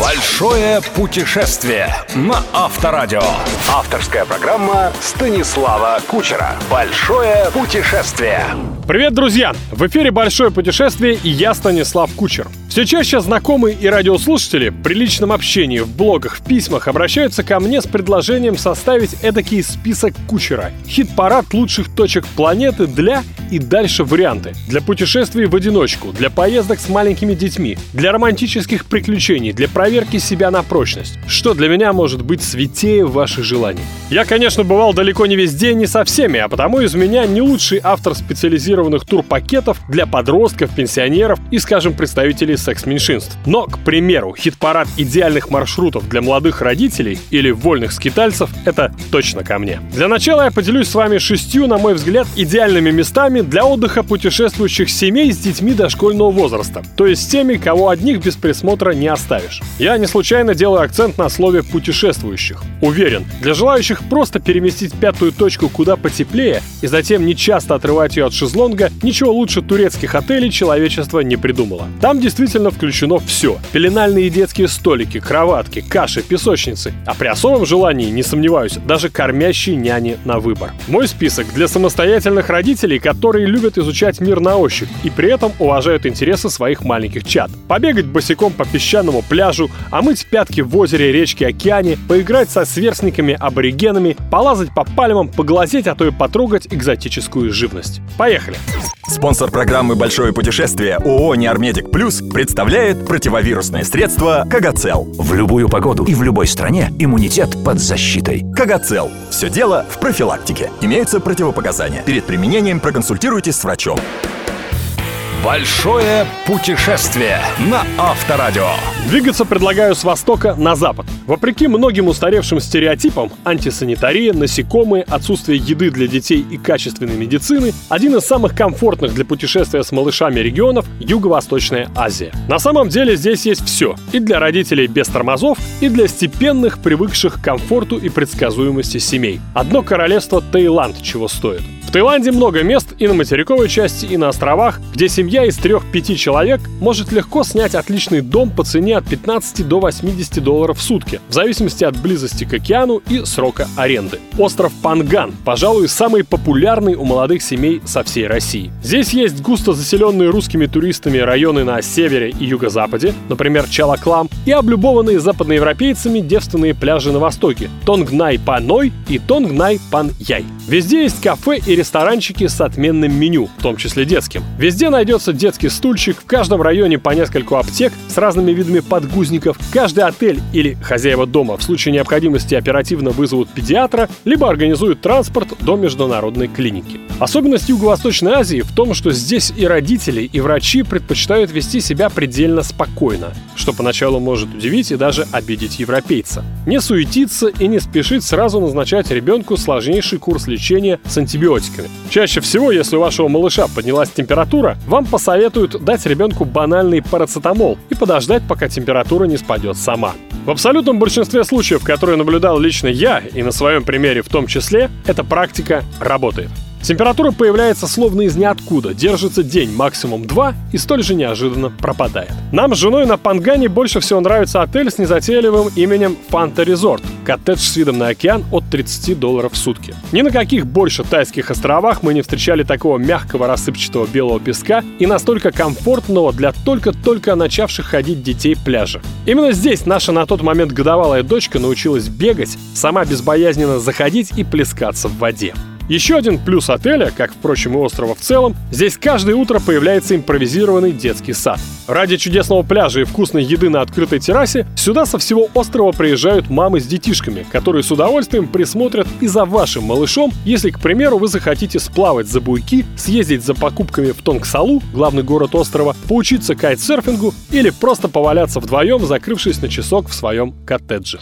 Большое путешествие на Авторадио. Авторская программа Станислава Кучера. Большое путешествие. Привет, друзья! В эфире «Большое путешествие» и я, Станислав Кучер. Все чаще знакомые и радиослушатели при личном общении, в блогах, в письмах обращаются ко мне с предложением составить эдакий список Кучера. Хит-парад лучших точек планеты для и дальше варианты. Для путешествий в одиночку, для поездок с маленькими детьми, для романтических приключений, для проверки себя на прочность. Что для меня может быть святее ваших желаний? Я, конечно, бывал далеко не везде, не со всеми, а потому из меня не лучший автор специализированных турпакетов для подростков, пенсионеров и, скажем, представителей секс-меньшинств. Но, к примеру, хит-парад идеальных маршрутов для молодых родителей или вольных скитальцев — это точно ко мне. Для начала я поделюсь с вами шестью, на мой взгляд, идеальными местами для отдыха путешествующих семей с детьми дошкольного возраста, то есть с теми, кого одних без присмотра не оставишь. Я не случайно делаю акцент на слове «путешествующих». Уверен, для желающих просто переместить пятую точку куда потеплее и затем не часто отрывать ее от шезлонга, ничего лучше турецких отелей человечество не придумало. Там действительно включено все. Пеленальные детские столики, кроватки, каши, песочницы. А при особом желании, не сомневаюсь, даже кормящие няни на выбор. Мой список для самостоятельных родителей, которые любят изучать мир на ощупь и при этом уважают интересы своих маленьких чад. Побегать босиком по песчаному пляжу, омыть пятки в озере, речке, океане, поиграть со сверстниками-аборигенами, полазать по пальмам, поглазеть, а то и потрогать экзотическую живность. Поехали! Спонсор программы «Большое путешествие» ООО «Неармедик Плюс» представляет противовирусное средство «Кагацел». В любую погоду и в любой стране иммунитет под защитой. «Кагацел» – все дело в профилактике. Имеются противопоказания. Перед применением проконсультируйтесь с врачом. Большое путешествие на Авторадио. Двигаться предлагаю с востока на запад. Вопреки многим устаревшим стереотипам, антисанитария, насекомые, отсутствие еды для детей и качественной медицины – один из самых комфортных для путешествия с малышами регионов – Юго-Восточная Азия. На самом деле здесь есть все – и для родителей без тормозов, и для степенных, привыкших к комфорту и предсказуемости семей. Одно королевство Таиланд чего стоит. Таиланде много мест и на материковой части, и на островах, где семья из 3-5 человек может легко снять отличный дом по цене от 15 до 80 долларов в сутки, в зависимости от близости к океану и срока аренды. Остров Панган, пожалуй, самый популярный у молодых семей со всей России. Здесь есть густо заселенные русскими туристами районы на севере и юго-западе, например, Чалаклам, и облюбованные западноевропейцами девственные пляжи на востоке – Тонгнай-Паной и Тонгнай-Пан-Яй. Везде есть кафе и ресторанчики с отменным меню, в том числе детским. Везде найдется детский стульчик, в каждом районе по нескольку аптек с разными видами подгузников. Каждый отель или хозяева дома в случае необходимости оперативно вызовут педиатра, либо организуют транспорт до международной клиники. Особенность Юго-Восточной Азии в том, что здесь и родители, и врачи предпочитают вести себя предельно спокойно, что поначалу может удивить и даже обидеть европейца. Не суетиться и не спешить сразу назначать ребенку сложнейший курс лечения с антибиотиками. Чаще всего, если у вашего малыша поднялась температура, вам посоветуют дать ребенку банальный парацетамол и подождать, пока температура не спадет сама. В абсолютном большинстве случаев, которые наблюдал лично я, и на своем примере в том числе, эта практика работает. Температура появляется словно из ниоткуда, держится день, максимум два, и столь же неожиданно пропадает. Нам с женой на Пангане больше всего нравится отель с незатейливым именем Фанта Резорт, коттедж с видом на океан от 30 долларов в сутки. Ни на каких больше тайских островах мы не встречали такого мягкого рассыпчатого белого песка и настолько комфортного для только-только начавших ходить детей пляжа. Именно здесь наша на тот момент годовалая дочка научилась бегать, сама безбоязненно заходить и плескаться в воде. Еще один плюс отеля, как, впрочем, и острова в целом, здесь каждое утро появляется импровизированный детский сад. Ради чудесного пляжа и вкусной еды на открытой террасе сюда со всего острова приезжают мамы с детишками, которые с удовольствием присмотрят и за вашим малышом, если, к примеру, вы захотите сплавать за буйки, съездить за покупками в Тонгсалу, главный город острова, поучиться кайтсерфингу или просто поваляться вдвоем, закрывшись на часок в своем коттедже.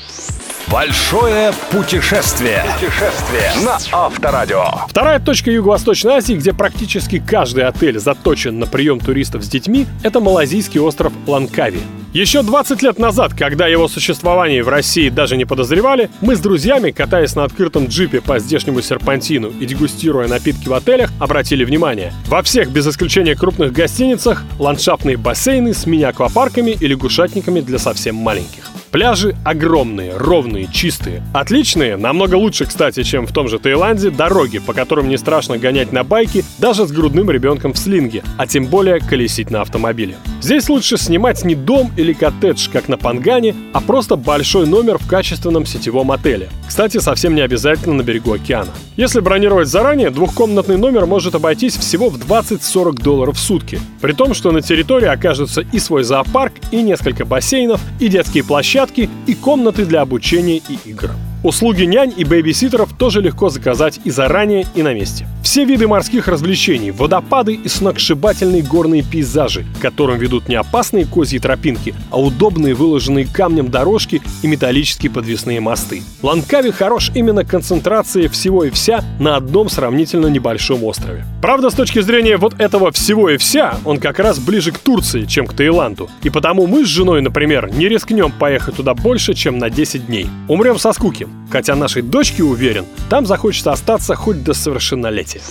Большое путешествие. Путешествие на Авторадио. Вторая точка Юго-Восточной Азии, где практически каждый отель заточен на прием туристов с детьми, это малазийский остров Ланкави. Еще 20 лет назад, когда его существовании в России даже не подозревали, мы с друзьями, катаясь на открытом джипе по здешнему серпантину и дегустируя напитки в отелях, обратили внимание. Во всех, без исключения крупных гостиницах, ландшафтные бассейны с мини-аквапарками и лягушатниками для совсем маленьких. Пляжи огромные, ровные, чистые. Отличные, намного лучше, кстати, чем в том же Таиланде, дороги, по которым не страшно гонять на байке даже с грудным ребенком в слинге, а тем более колесить на автомобиле. Здесь лучше снимать не дом или коттедж, как на Пангане, а просто большой номер в качественном сетевом отеле. Кстати, совсем не обязательно на берегу океана. Если бронировать заранее, двухкомнатный номер может обойтись всего в 20-40 долларов в сутки. При том, что на территории окажется и свой зоопарк, и несколько бассейнов, и детские площадки, площадки и комнаты для обучения и игр. Услуги нянь и бэйбиситеров тоже легко заказать и заранее, и на месте. Все виды морских развлечений, водопады и сногсшибательные горные пейзажи, к которым ведут не опасные козьи тропинки, а удобные выложенные камнем дорожки и металлические подвесные мосты. Ланкави хорош именно концентрацией всего и вся на одном сравнительно небольшом острове. Правда, с точки зрения вот этого всего и вся, он как раз ближе к Турции, чем к Таиланду. И потому мы с женой, например, не рискнем поехать туда больше, чем на 10 дней. Умрем со скуки. Хотя нашей дочке, уверен, там захочется остаться хоть до совершеннолетия.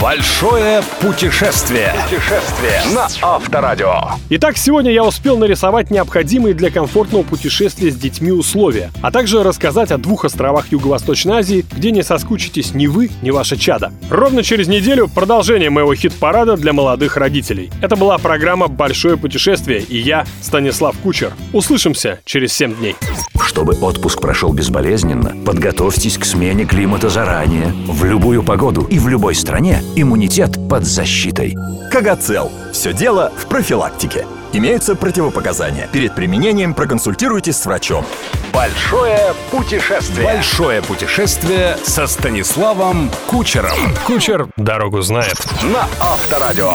Большое путешествие. Путешествие на Авторадио. Итак, сегодня я успел нарисовать необходимые для комфортного путешествия с детьми условия, а также рассказать о двух островах Юго-Восточной Азии, где не соскучитесь ни вы, ни ваше чадо. Ровно через неделю продолжение моего хит-парада для молодых родителей. Это была программа «Большое путешествие» и я, Станислав Кучер. Услышимся через 7 дней. Чтобы отпуск прошел безболезненно, подготовьтесь к смене климата заранее. В любую погоду и в любой стране иммунитет под защитой. Кагацел. Все дело в профилактике. Имеются противопоказания. Перед применением проконсультируйтесь с врачом. Большое путешествие. Большое путешествие со Станиславом Кучером. Кучер дорогу знает. На Авторадио.